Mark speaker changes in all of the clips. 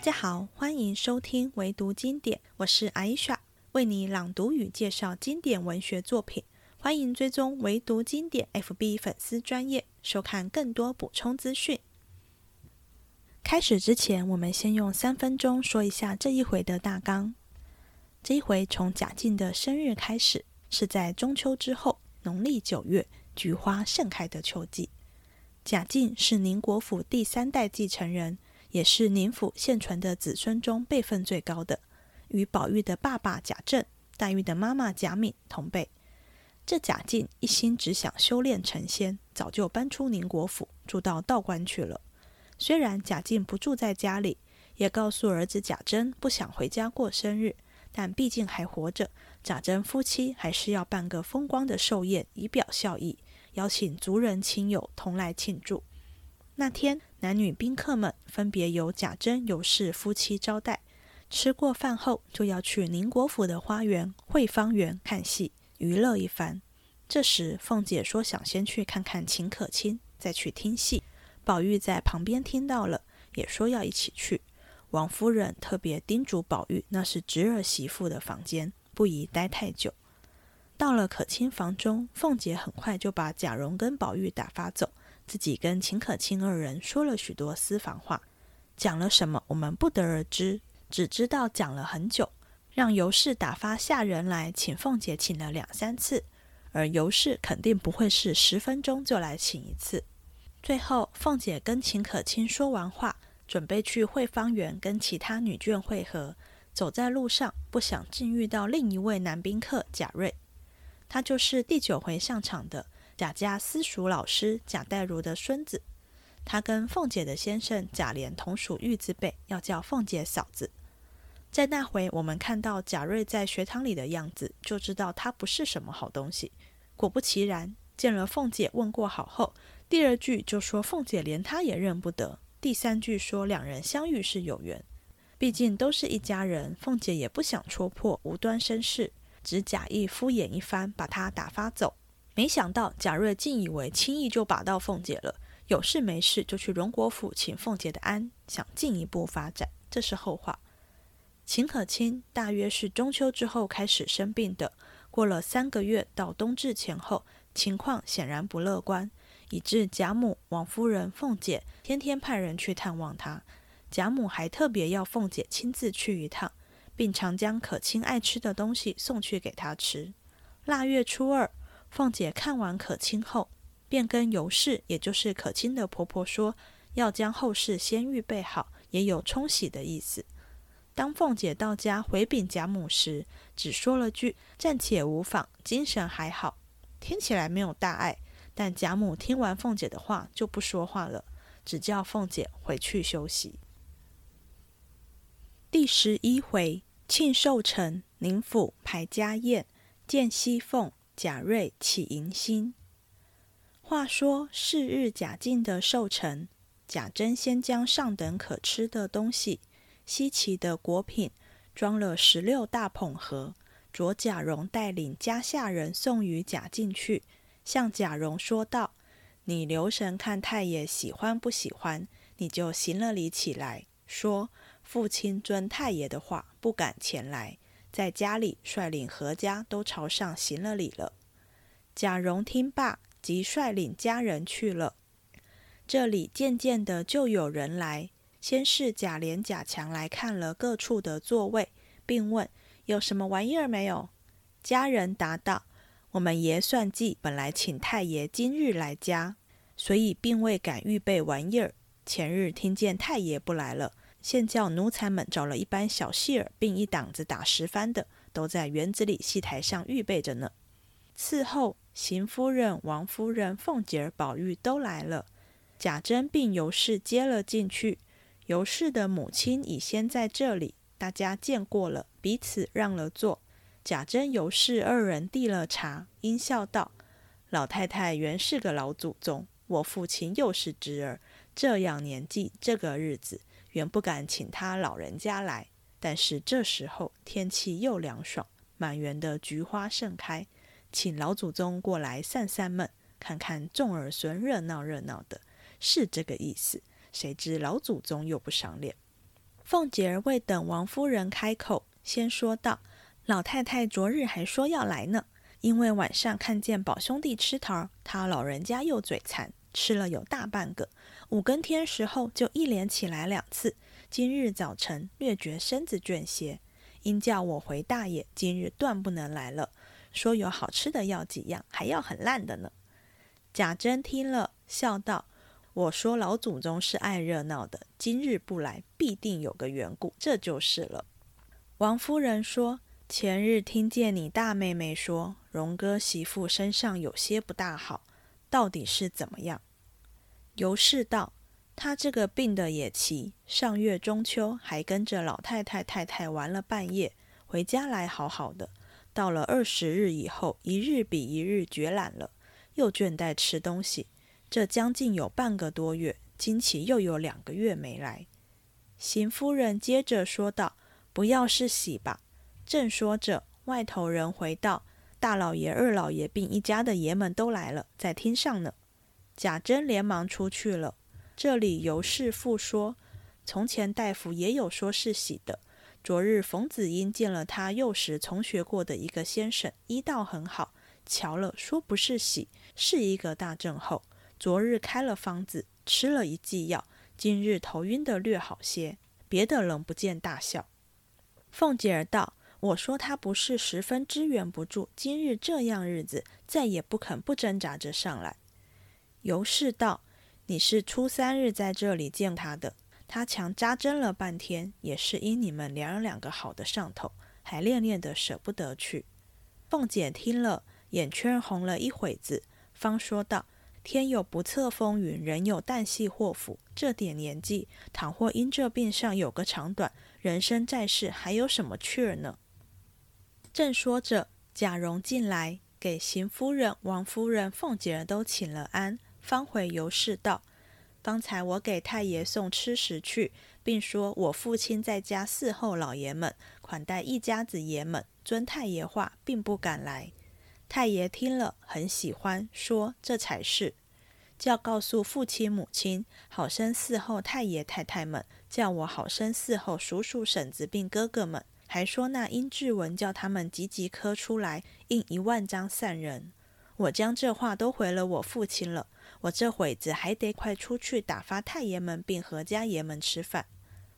Speaker 1: 大家好，欢迎收听唯读经典，我是艾伊莎，为你朗读与介绍经典文学作品。欢迎追踪唯读经典 FB 粉丝专业，收看更多补充资讯。开始之前，我们先用三分钟说一下这一回的大纲。这一回从贾静的生日开始，是在中秋之后，农历九月，菊花盛开的秋季。贾静是宁国府第三代继承人，也是宁府现存的子孙中辈分最高的，与宝玉的爸爸贾政、黛玉的妈妈贾敏同辈。这贾静一心只想修炼成仙，早就搬出宁国府，住到道观去了。虽然贾静不住在家里，也告诉儿子贾珍不想回家过生日，但毕竟还活着，贾珍夫妻还是要办个风光的寿宴，以表孝意，邀请族人亲友同来庆祝。那天，男女宾客们分别由贾珍、尤氏夫妻招待。吃过饭后，就要去宁国府的花园惠芳园看戏，娱乐一番。这时，凤姐说想先去看看秦可卿，再去听戏。宝玉在旁边听到了，也说要一起去。王夫人特别叮嘱宝玉，那是侄儿媳妇的房间，不宜待太久。到了可卿房中，凤姐很快就把贾蓉跟宝玉打发走，自己跟秦可卿二人说了许多私房话。讲了什么，我们不得而知，只知道讲了很久，让尤氏打发下人来请凤姐，请了两三次，而尤氏肯定不会是十分钟就来请一次。最后，凤姐跟秦可卿说完话，准备去会芳园跟其他女眷会合。走在路上，不想竟遇到另一位男宾客贾瑞，他就是第九回上场的贾家私塾老师贾代儒的孙子。他跟凤姐的先生贾琏同属玉字辈，要叫凤姐嫂子。在那回，我们看到贾瑞在学堂里的样子，就知道他不是什么好东西。果不其然，见了凤姐问过好后。第二句就说凤姐连他也认不得，第三句说两人相遇是有缘，毕竟都是一家人，凤姐也不想戳破无端生事，只假意敷衍一番，把他打发走。没想到贾瑞竟以为轻易就把到凤姐了，有事没事就去荣国府请凤姐的安，想进一步发展，这是后话。秦可卿大约是中秋之后开始生病的，过了三个月到冬至前后，情况显然不乐观。以致贾母、王夫人、凤姐天天派人去探望她。贾母还特别要凤姐亲自去一趟，并常将可卿爱吃的东西送去给她吃。腊月初二，凤姐看完可卿后，便跟尤氏，也就是可卿的婆婆说，要将后事先预备好，也有冲喜的意思。当凤姐到家回禀贾母时，只说了句“暂且无妨，精神还好”，听起来没有大碍。但贾母听完凤姐的话，就不说话了，只叫凤姐回去休息。第十一回庆寿辰，宁府排家宴，见熙凤、贾瑞起迎新。话说是日贾静的寿辰，贾珍先将上等可吃的东西、稀奇的果品，装了十六大捧盒，着贾蓉带领家下人送与贾静去。向贾蓉说道：“你留神看太爷喜欢不喜欢，你就行了礼起来，说父亲遵太爷的话，不敢前来，在家里率领何家都朝上行了礼了。”贾蓉听罢，即率领家人去了。这里渐渐的就有人来，先是贾琏、贾强来看了各处的座位，并问有什么玩意儿没有。家人答道。我们爷算计，本来请太爷今日来家，所以并未敢预备玩意儿。前日听见太爷不来了，现叫奴才们找了一班小戏儿，并一档子打十番的，都在园子里戏台上预备着呢。伺候邢夫人、王夫人、凤姐儿、宝玉都来了，贾珍并尤氏接了进去。尤氏的母亲已先在这里，大家见过了，彼此让了座。贾珍、尤氏二人递了茶，阴笑道：“老太太原是个老祖宗，我父亲又是侄儿，这样年纪，这个日子，原不敢请他老人家来。但是这时候天气又凉爽，满园的菊花盛开，请老祖宗过来散散闷，看看众儿孙热闹热闹的，是这个意思。谁知老祖宗又不赏脸。”凤姐儿未等王夫人开口，先说道：“老太太昨日还说要来呢，因为晚上看见宝兄弟吃桃，他老人家又嘴馋，吃了有大半个。五更天时候就一连起来两次。今日早晨略觉身子倦些，因叫我回大爷，今日断不能来了。说有好吃的要几样，还要很烂的呢。”贾珍听了，笑道。我说老祖宗是爱热闹的，今日不来，必定有个缘故，这就是了。王夫人说：“前日听见你大妹妹说，荣哥媳妇身上有些不大好，到底是怎么样？”尤氏道：“他这个病的也奇，上月中秋还跟着老太太太太玩了半夜，回家来好好的，到了二十日以后，一日比一日觉懒了，又倦怠吃东西。”这将近有半个多月，今起又有两个月没来。邢夫人接着说道：“不要是喜吧？”正说着，外头人回道：“大老爷、二老爷并一家的爷们都来了，在厅上呢。”贾珍连忙出去了。这里尤氏复说：“从前大夫也有说是喜的。昨日冯子英见了他幼时从学过的一个先生，医道很好，瞧了说不是喜，是一个大症候。”昨日开了方子，吃了一剂药，今日头晕的略好些，别的仍不见大效。凤姐儿道：“我说他不是十分支援不住，今日这样日子，再也不肯不挣扎着上来。”尤氏道：“你是初三日在这里见他的，他强扎针了半天，也是因你们娘儿两个好的上头，还恋恋的舍不得去。”凤姐听了，眼圈红了一会子，方说道。天有不测风云，人有旦夕祸福。这点年纪，倘或因这病上有个长短，人生在世还有什么趣儿呢？正说着，贾蓉进来，给邢夫人、王夫人、凤姐儿都请了安，方回尤氏道：“方才我给太爷送吃食去，并说我父亲在家伺候老爷们，款待一家子爷们，遵太爷话，并不敢来。”太爷听了很喜欢，说：“这才是，叫告诉父亲母亲，好生伺候太爷太太们；叫我好生伺候叔叔婶子并哥哥们。还说那殷志文叫他们急急磕出来，印一万张散人。我将这话都回了我父亲了。我这会子还得快出去打发太爷们并何家爷们吃饭。”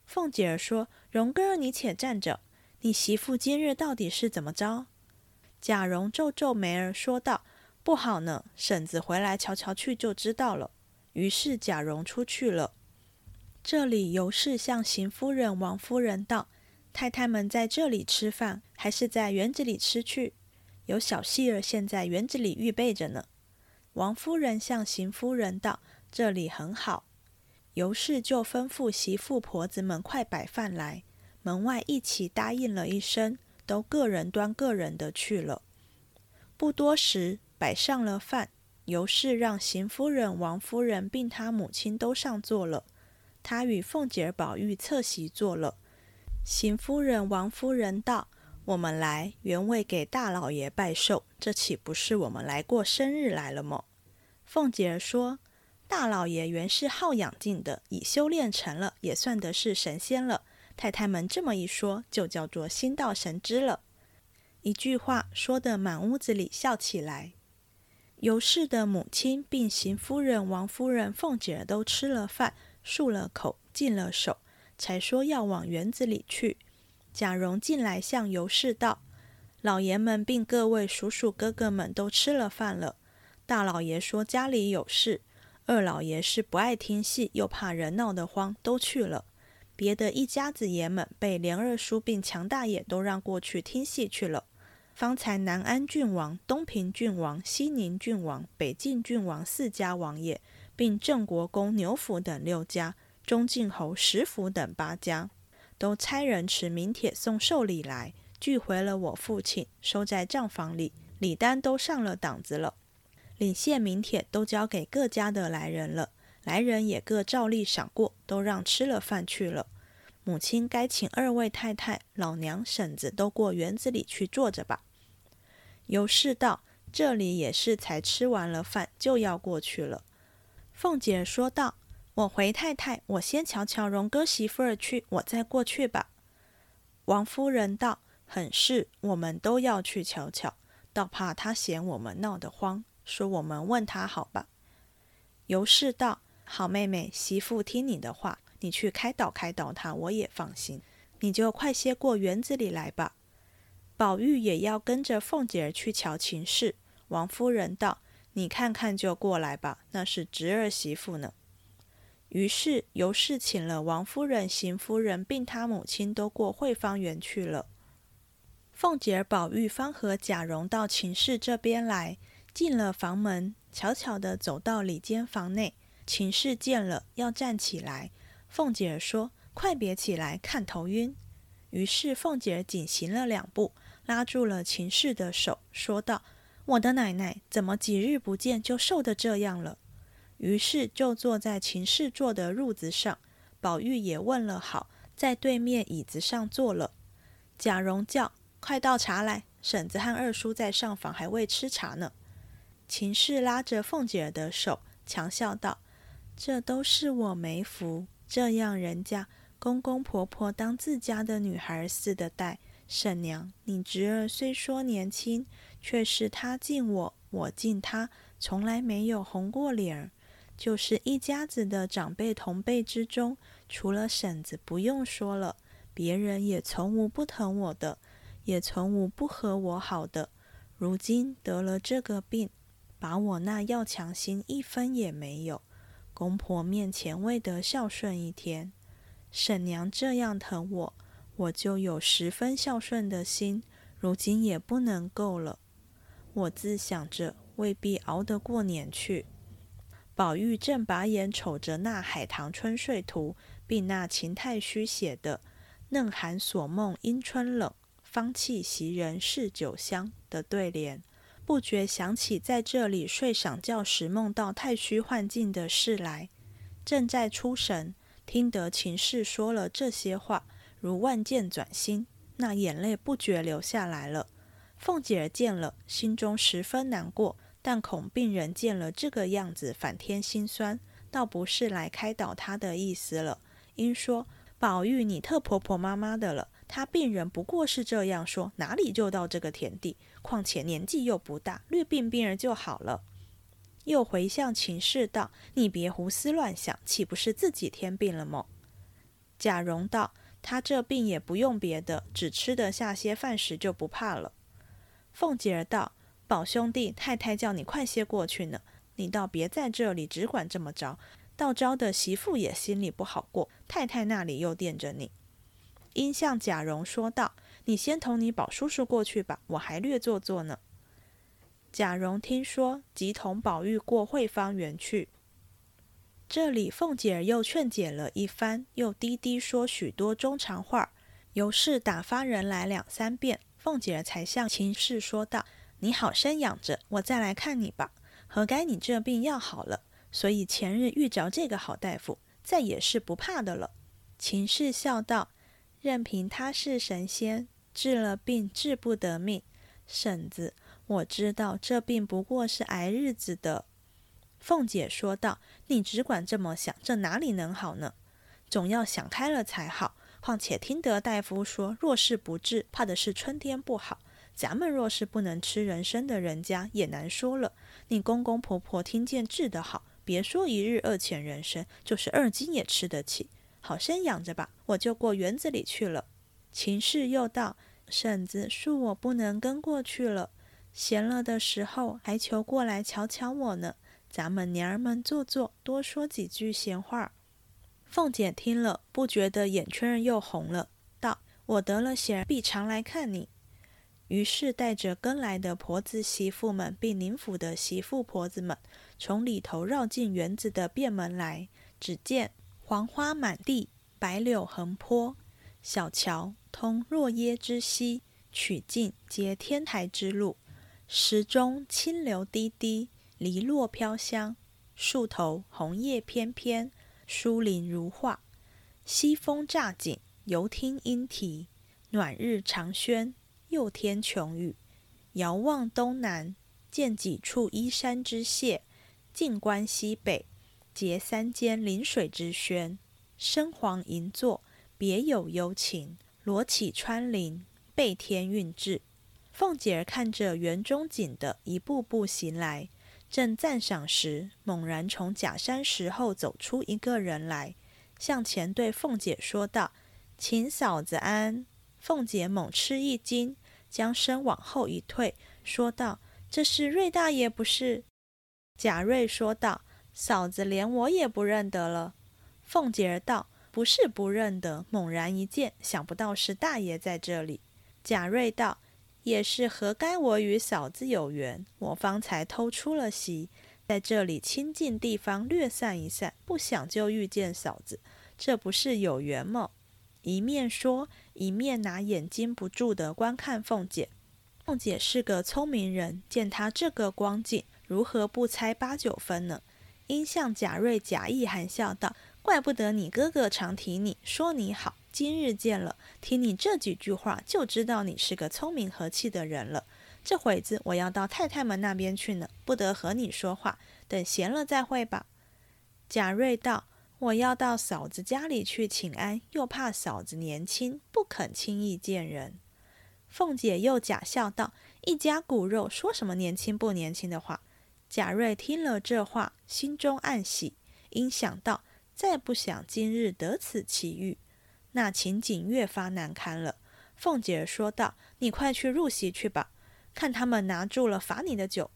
Speaker 1: 凤姐儿说：“荣哥，你且站着，你媳妇今日到底是怎么着？”贾蓉皱皱眉儿，说道：“不好呢，婶子回来瞧瞧去就知道了。”于是贾蓉出去了。这里尤氏向邢夫人、王夫人道：“太太们在这里吃饭，还是在园子里吃去？有小戏儿现在园子里预备着呢。”王夫人向邢夫人道：“这里很好。”尤氏就吩咐媳妇婆子们快摆饭来，门外一起答应了一声。都个人端个人的去了。不多时，摆上了饭，尤氏让邢夫人、王夫人并他母亲都上座了。他与凤姐、宝玉侧席坐了。邢夫人、王夫人道：“我们来原为给大老爷拜寿，这岂不是我们来过生日来了么？”凤姐儿说：“大老爷原是好养静的，已修炼成了，也算得是神仙了。”太太们这么一说，就叫做心到神知了。一句话说得满屋子里笑起来。尤氏的母亲并邢夫人、王夫人、凤姐儿都吃了饭，漱了口，净了手，才说要往园子里去。贾蓉进来向尤氏道：“老爷们并各位叔叔哥哥们都吃了饭了。大老爷说家里有事，二老爷是不爱听戏，又怕人闹得慌，都去了。”别的一家子爷们被连二叔并强大爷都让过去听戏去了。方才南安郡王、东平郡王、西宁郡王、北晋郡王四家王爷，并郑国公牛府等六家，中晋侯石府等八家，都差人持名帖送寿礼来，聚回了我父亲，收在账房里，礼单都上了档子了，领谢名帖都交给各家的来人了。来人也各照例赏过，都让吃了饭去了。母亲该请二位太太、老娘、婶子都过园子里去坐着吧。尤氏道：“这里也是才吃完了饭，就要过去了。”凤姐说道：“我回太太，我先瞧瞧荣哥媳妇儿去，我再过去吧。王夫人道：“很是，我们都要去瞧瞧，倒怕他嫌我们闹得慌，说我们问他好吧。”尤氏道：“好妹妹，媳妇听你的话，你去开导开导他，我也放心。你就快些过园子里来吧。”宝玉也要跟着凤姐儿去瞧秦氏。王夫人道：“你看看就过来吧，那是侄儿媳妇呢。”于是尤氏请了王夫人、邢夫人，并她母亲都过惠芳园去了。凤姐、宝玉方和贾蓉到秦氏这边来，进了房门，悄悄地走到里间房内。秦氏见了，要站起来。凤姐说：“快别起来，看头晕。”于是凤姐儿紧行了两步，拉住了秦氏的手，说道：“我的奶奶，怎么几日不见就瘦得这样了？”于是就坐在秦氏坐的褥子上，宝玉也问了好，在对面椅子上坐了。贾蓉叫：“快倒茶来，婶子和二叔在上房还未吃茶呢。”秦氏拉着凤姐儿的手，强笑道：“这都是我没福，这样人家公公婆婆当自家的女孩似的待。婶娘，你侄儿虽说年轻，却是他敬我，我敬他，从来没有红过脸儿。”就是一家子的长辈同辈之中，除了婶子不用说了，别人也从无不疼我的，也从无不和我好的。如今得了这个病，把我那要强心一分也没有。公婆面前未得孝顺一天，婶娘这样疼我，我就有十分孝顺的心，如今也不能够了。我自想着未必熬得过年去。宝玉正把眼瞅着那《海棠春睡图》，并那秦太虚写的“嫩寒锁梦因春冷，芳气袭人是酒香”的对联，不觉想起在这里睡晌觉时梦到太虚幻境的事来。正在出神，听得秦氏说了这些话，如万箭转心，那眼泪不觉流下来了。凤姐儿见了，心中十分难过。但恐病人见了这个样子，反添心酸，倒不是来开导他的意思了。因说：“宝玉，你特婆婆妈妈的了。他病人不过是这样说，哪里就到这个田地？况且年纪又不大，略病病儿就好了。”又回向秦氏道：“你别胡思乱想，岂不是自己添病了么？”贾蓉道：“他这病也不用别的，只吃得下些饭食就不怕了。”凤姐儿道。宝兄弟，太太叫你快些过去呢，你倒别在这里只管这么着，倒招的媳妇也心里不好过。太太那里又惦着你，因向贾蓉说道：“你先同你宝叔叔过去吧，我还略坐坐呢。”贾蓉听说，即同宝玉过惠芳园去。这里凤姐儿又劝解了一番，又低低说许多中长话，尤氏打发人来两三遍，凤姐儿才向秦氏说道。你好生养着，我再来看你吧。何该你这病要好了，所以前日遇着这个好大夫，再也是不怕的了。秦氏笑道：“任凭他是神仙，治了病治不得命。婶子，我知道这病不过是挨日子的。”凤姐说道：“你只管这么想，这哪里能好呢？总要想开了才好。况且听得大夫说，若是不治，怕的是春天不好。”咱们若是不能吃人参的人家也难说了。你公公婆婆听见治得好，别说一日二钱人参，就是二斤也吃得起。好生养着吧，我就过园子里去了。秦氏又道：“婶子，恕我不能跟过去了。闲了的时候还求过来瞧瞧我呢。咱们娘儿们坐坐，多说几句闲话。”凤姐听了，不觉得眼圈又红了，道：“我得了闲，必常来看你。”于是带着跟来的婆子媳妇们，并宁府的媳妇婆子们，从里头绕进园子的便门来。只见黄花满地，白柳横坡，小桥通若耶之溪，曲径接天台之路。石中清流滴滴，篱落飘香，树头红叶翩翩，疏林如画。西风乍紧，犹听莺啼，暖日长轩。又添琼雨，遥望东南，见几处依山之榭；近观西北，结三间临水之轩，深黄银座，别有幽情。罗绮穿林，背天韵致。凤姐儿看着园中景的一步步行来，正赞赏时，猛然从假山石后走出一个人来，向前对凤姐说道：“请嫂子安。”凤姐猛吃一惊，将身往后一退，说道：“这是瑞大爷不是？”贾瑞说道。嫂子连我也不认得了。凤姐儿道：“不是不认得，猛然一见，想不到是大爷在这里。”贾瑞道：“也是何该我与嫂子有缘，我方才偷出了席，在这里清静地方略散一散，不想就遇见嫂子，这不是有缘吗？”一面说，一面拿眼睛不住地观看凤姐。凤姐是个聪明人，见她这个光景，如何不猜八九分呢？因向贾瑞假意含笑道：“怪不得你哥哥常提你说你好，今日见了，听你这几句话，就知道你是个聪明和气的人了。这会子我要到太太们那边去呢，不得和你说话，等闲了再会吧。”贾瑞道：“我要到嫂子家里去请安，又怕嫂子年轻，不肯轻易见人。”凤姐又假笑道：“一家骨肉，说什么年轻不年轻的话？”贾瑞听了这话，心中暗喜，因想到再不想今日得此奇遇，那情景越发难堪了。凤姐说道：“你快去入席去吧，看他们拿住了罚你的酒。”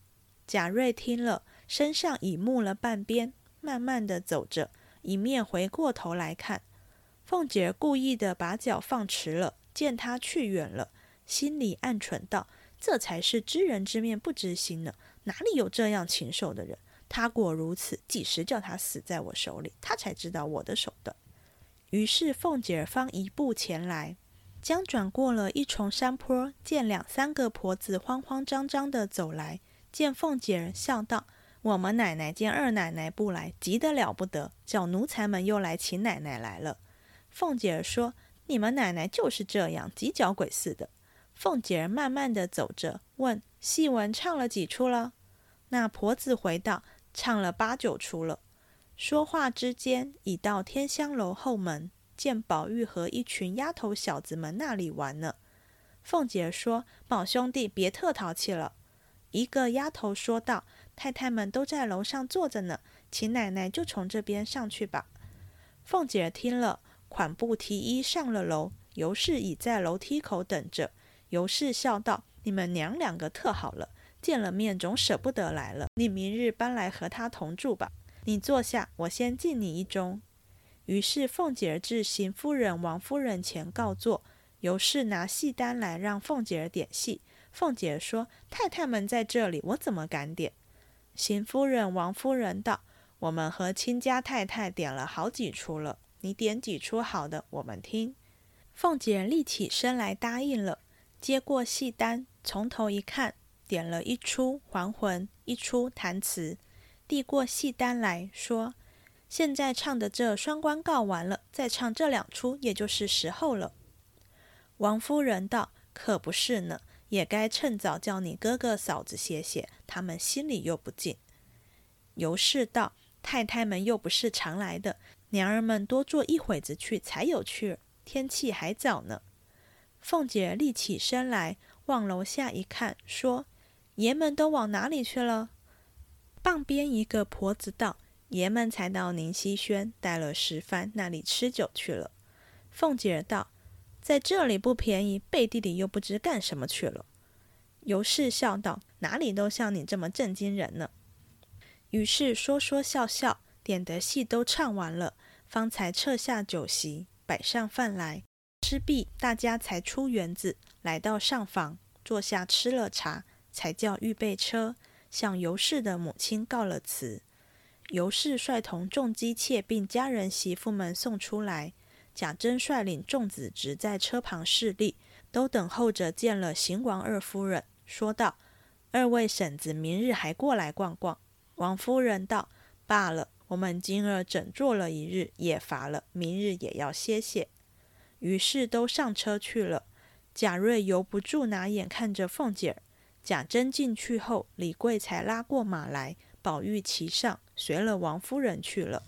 Speaker 1: 贾瑞听了，身上已木了半边，慢慢的走着，一面回过头来看。凤姐故意的把脚放迟了，见他去远了，心里暗忖道：“这才是知人知面不知心呢。”哪里有这样禽兽的人？他果如此，几时叫他死在我手里，他才知道我的手段。于是凤姐方一步前来，将转过了一重山坡，见两三个婆子慌慌张张的走来，见凤姐儿笑道：“我们奶奶见二奶奶不来，急得了不得，叫奴才们又来请奶奶来了。”凤姐儿说：“你们奶奶就是这样，急脚鬼似的。”凤姐儿慢慢的走着，问：“戏文唱了几出了？”那婆子回道：“唱了八九出了。”说话之间，已到天香楼后门，见宝玉和一群丫头小子们那里玩呢。凤姐儿说：“宝兄弟，别特淘气了。”一个丫头说道：“太太们都在楼上坐着呢，请奶奶就从这边上去吧。”凤姐儿听了，款步提衣上了楼。尤氏已在楼梯口等着。尤氏笑道：“你们娘两个特好了。”见了面总舍不得来了，你明日搬来和她同住吧。你坐下，我先敬你一盅。于是凤姐儿至邢夫人、王夫人前告座，尤氏拿戏单来让凤姐儿点戏。凤姐儿说：“太太们在这里，我怎么敢点？”邢夫人、王夫人道：“我们和亲家太太点了好几出了，你点几出好的，我们听。”凤姐立起身来答应了，接过戏单，从头一看。点了一出还魂，一出弹词，递过戏单来说：“现在唱的这双关告完了，再唱这两出，也就是时候了。”王夫人道：“可不是呢，也该趁早叫你哥哥嫂子歇歇，他们心里又不静。”尤氏道：“太太们又不是常来的，娘儿们多坐一会子去才有趣儿，天气还早呢。”凤姐立起身来，往楼下一看，说。爷们都往哪里去了？傍边一个婆子道：“爷们才到宁熙轩带了十番那里吃酒去了。”凤姐儿道：“在这里不便宜，背地里又不知干什么去了。”尤氏笑道：“哪里都像你这么正经人呢？”于是说说笑笑，点的戏都唱完了，方才撤下酒席，摆上饭来，吃毕，大家才出园子，来到上房，坐下吃了茶。才叫预备车，向尤氏的母亲告了辞。尤氏率同众姬妾并家人媳妇们送出来，贾珍率领众子侄在车旁侍立，都等候着见了邢王二夫人，说道：“二位婶子明日还过来逛逛。”王夫人道：“罢了，我们今儿整坐了一日，也乏了，明日也要歇歇。”于是都上车去了。贾瑞由不住拿眼看着凤姐儿。贾珍进去后，李贵才拉过马来，宝玉骑上，随了王夫人去了。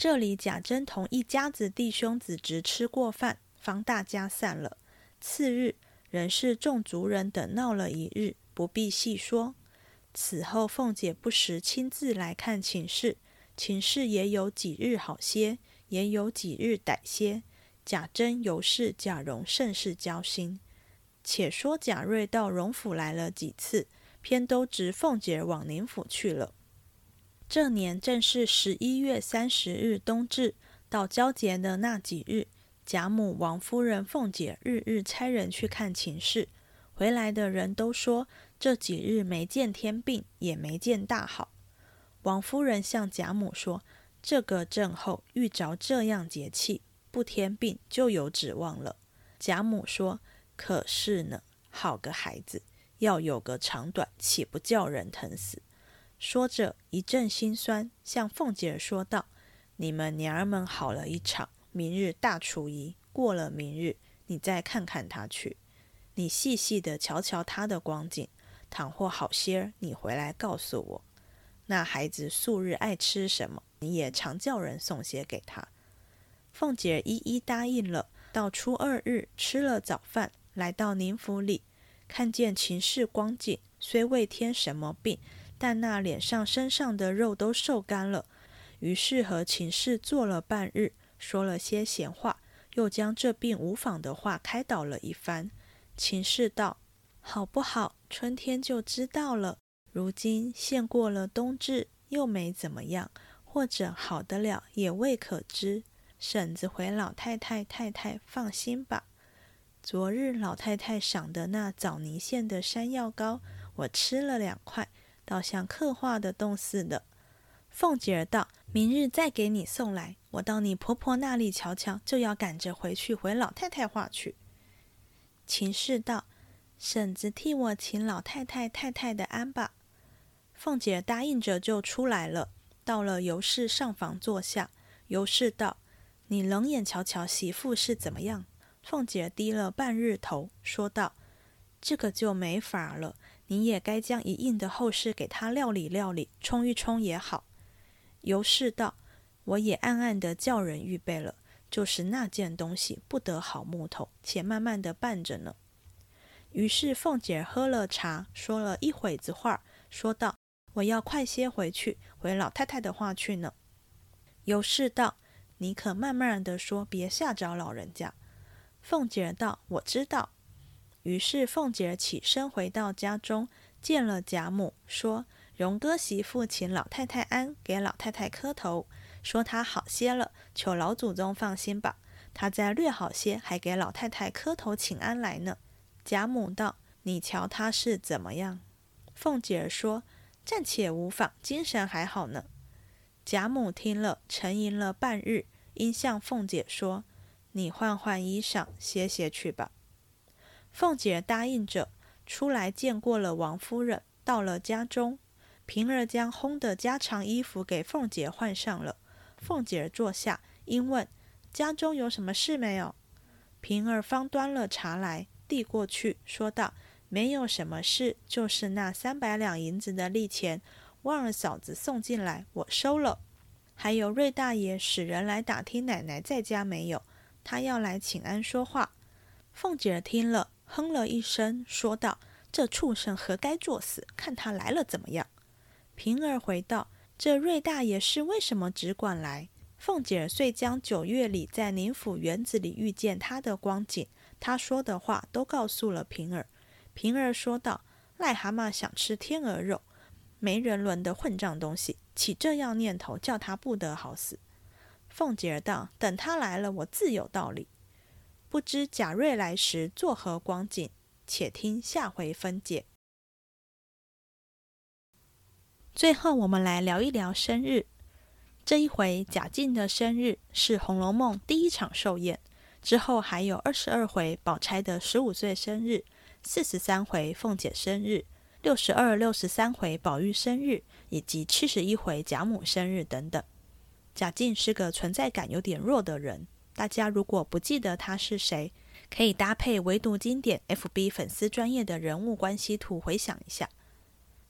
Speaker 1: 这里贾珍同一家子弟兄子侄吃过饭，方大家散了。次日，仍是众族人等闹了一日，不必细说。此后，凤姐不时亲自来看秦氏，秦氏也有几日好些，也有几日歹些。贾珍、尤氏、贾蓉甚是交心。且说贾瑞到荣府来了几次，偏都直凤姐往宁府去了。这年正是十一月三十日冬至，到交节的那几日，贾母、王夫人、凤姐日日差人去看秦氏，回来的人都说这几日没见天病，也没见大好。王夫人向贾母说：“这个症候遇着这样节气，不添病就有指望了。”贾母说。可是呢，好个孩子，要有个长短，岂不叫人疼死？说着一阵心酸，向凤姐儿说道：“你们娘儿们好了一场，明日大初一过了，明日你再看看他去，你细细的瞧瞧他的光景，倘或好些儿，你回来告诉我。那孩子素日爱吃什么，你也常叫人送些给他。”凤姐儿一一答应了。到初二日吃了早饭。来到宁府里，看见秦氏光景，虽未添什么病，但那脸上身上的肉都瘦干了。于是和秦氏坐了半日，说了些闲话，又将这病无妨的话开导了一番。秦氏道：“好不好？春天就知道了。如今现过了冬至，又没怎么样，或者好得了，也未可知。婶子回老太太太太放心吧。”昨日老太太赏的那枣泥馅的山药糕，我吃了两块，倒像刻画的冻似的。凤姐儿道：“明日再给你送来，我到你婆婆那里瞧瞧，就要赶着回去回老太太话去。”秦氏道：“婶子替我请老太太太太的安吧。”凤姐答应着就出来了，到了尤氏上房坐下。尤氏道：“你冷眼瞧瞧媳妇是怎么样？”凤姐低了半日头，说道：“这个就没法了，你也该将一应的后事给他料理料理，冲一冲也好。”尤氏道：“我也暗暗的叫人预备了，就是那件东西不得好木头，且慢慢的办着呢。”于是凤姐喝了茶，说了一会子话，说道：“我要快些回去，回老太太的话去呢。”尤氏道：“你可慢慢的说，别吓着老人家。”凤姐道：“我知道。”于是凤姐儿起身回到家中，见了贾母，说：“荣哥媳妇请老太太安，给老太太磕头，说她好些了，求老祖宗放心吧。她再略好些，还给老太太磕头请安来呢。”贾母道：“你瞧她是怎么样？”凤姐儿说：“暂且无妨，精神还好呢。”贾母听了，沉吟了半日，因向凤姐说。你换换衣裳，歇歇去吧。凤姐答应着，出来见过了王夫人。到了家中，平儿将烘的家常衣服给凤姐换上了。凤姐坐下，因问家中有什么事没有。平儿方端了茶来，递过去，说道：“没有什么事，就是那三百两银子的利钱，旺儿嫂子送进来，我收了。还有瑞大爷使人来打听奶奶在家没有。”他要来请安说话，凤姐听了，哼了一声，说道：“这畜生何该作死？看他来了怎么样？”平儿回道：“这瑞大爷是为什么只管来？”凤姐儿遂将九月里在宁府园子里遇见他的光景，他说的话都告诉了平儿。平儿说道：“癞蛤蟆想吃天鹅肉，没人伦的混账东西，起这样念头，叫他不得好死。”凤姐儿道：“等他来了，我自有道理。不知贾瑞来时作何光景？且听下回分解。最后，我们来聊一聊生日。这一回贾静的生日是《红楼梦》第一场寿宴，之后还有二十二回宝钗的十五岁生日，四十三回凤姐生日，六十二、六十三回宝玉生日，以及七十一回贾母生日等等。贾静是个存在感有点弱的人，大家如果不记得他是谁，可以搭配唯独经典 FB 粉丝专业的人物关系图回想一下。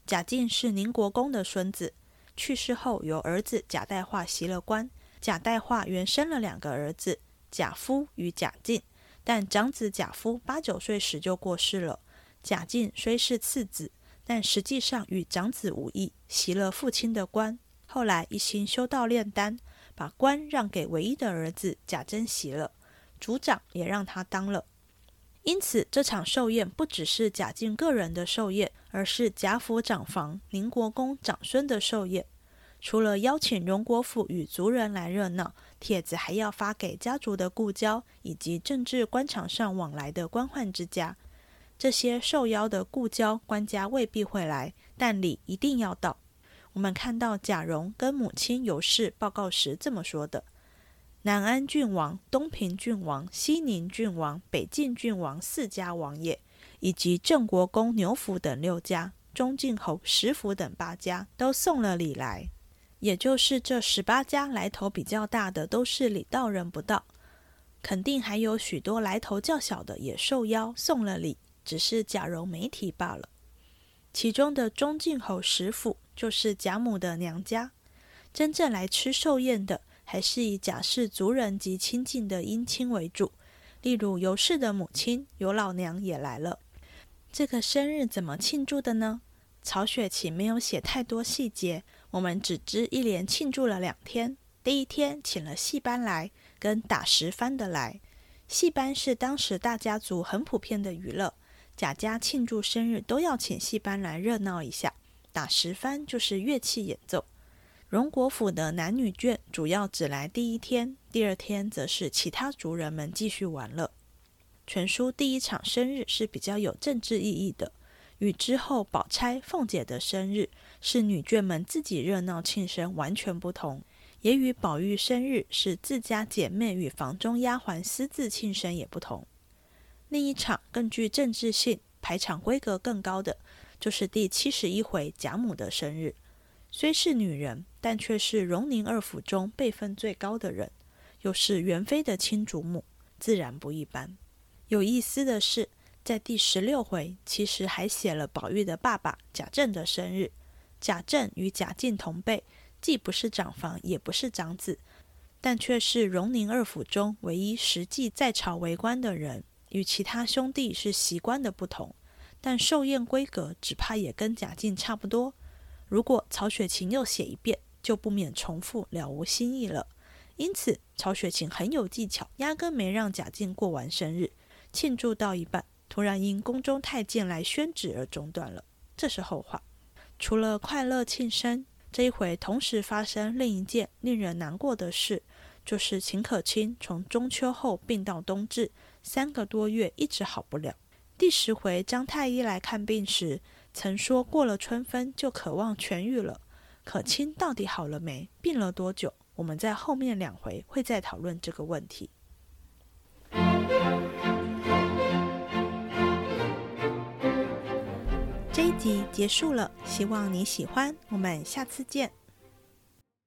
Speaker 1: 贾敬是宁国公的孙子，去世后由儿子贾代化袭了官。贾代化原生了两个儿子贾夫与贾敬，但长子贾夫八九岁时就过世了。贾敬虽是次子，但实际上与长子无异，袭了父亲的官。后来一心修道炼丹，把官让给唯一的儿子贾珍袭了，族长也让他当了。因此，这场寿宴不只是贾敬个人的寿宴，而是贾府长房宁国公长孙的寿宴。除了邀请荣国府与族人来热闹，帖子还要发给家族的故交以及政治官场上往来的官宦之家。这些受邀的故交官家未必会来，但礼一定要到。我们看到贾蓉跟母亲有事报告时这么说的。南安郡王、东平郡王、西宁郡王、北晋郡王四家王爷，以及郑国公牛府等六家，中晋侯石府等八家，都送了礼来。也就是这十八家来头比较大的，都是礼到人不到，肯定还有许多来头较小的也受邀送了礼，只是贾蓉没提罢了。其中的中晋侯石府，就是贾母的娘家，真正来吃寿宴的。还是以贾氏族人及亲近的姻亲为主，例如尤氏的母亲尤老娘也来了。这个生日怎么庆祝的呢？曹雪芹没有写太多细节，我们只知一连庆祝了两天。第一天请了戏班来，跟打十番的来。戏班是当时大家族很普遍的娱乐，贾家庆祝生日都要请戏班来热闹一下。打十番就是乐器演奏。荣国府的男女眷主要只来第一天，第二天则是其他族人们继续玩乐。全书第一场生日是比较有政治意义的，与之后宝钗、凤姐的生日是女眷们自己热闹庆生完全不同，也与宝玉生日是自家姐妹与房中丫鬟私自庆生也不同。另一场更具政治性、排场规格更高的，就是第七十一回贾母的生日。虽是女人，但却是荣宁二府中辈分最高的人，又是元妃的亲祖母，自然不一般。有意思的是，在第十六回，其实还写了宝玉的爸爸贾政的生日。贾政与贾敬同辈，既不是长房，也不是长子，但却是荣宁二府中唯一实际在朝为官的人，与其他兄弟是习惯的不同。但寿宴规格，只怕也跟贾敬差不多。如果曹雪芹又写一遍，就不免重复，了无新意了。因此，曹雪芹很有技巧，压根没让贾敬过完生日。庆祝到一半，突然因宫中太监来宣旨而中断了，这是后话。除了快乐庆生，这一回同时发生另一件令人难过的事，就是秦可卿从中秋后病到冬至，三个多月一直好不了。第十回张太医来看病时。曾说过了春分就渴望痊愈了，可卿到底好了没？病了多久？我们在后面两回会再讨论这个问题。这一集结束了，希望你喜欢，我们下次见。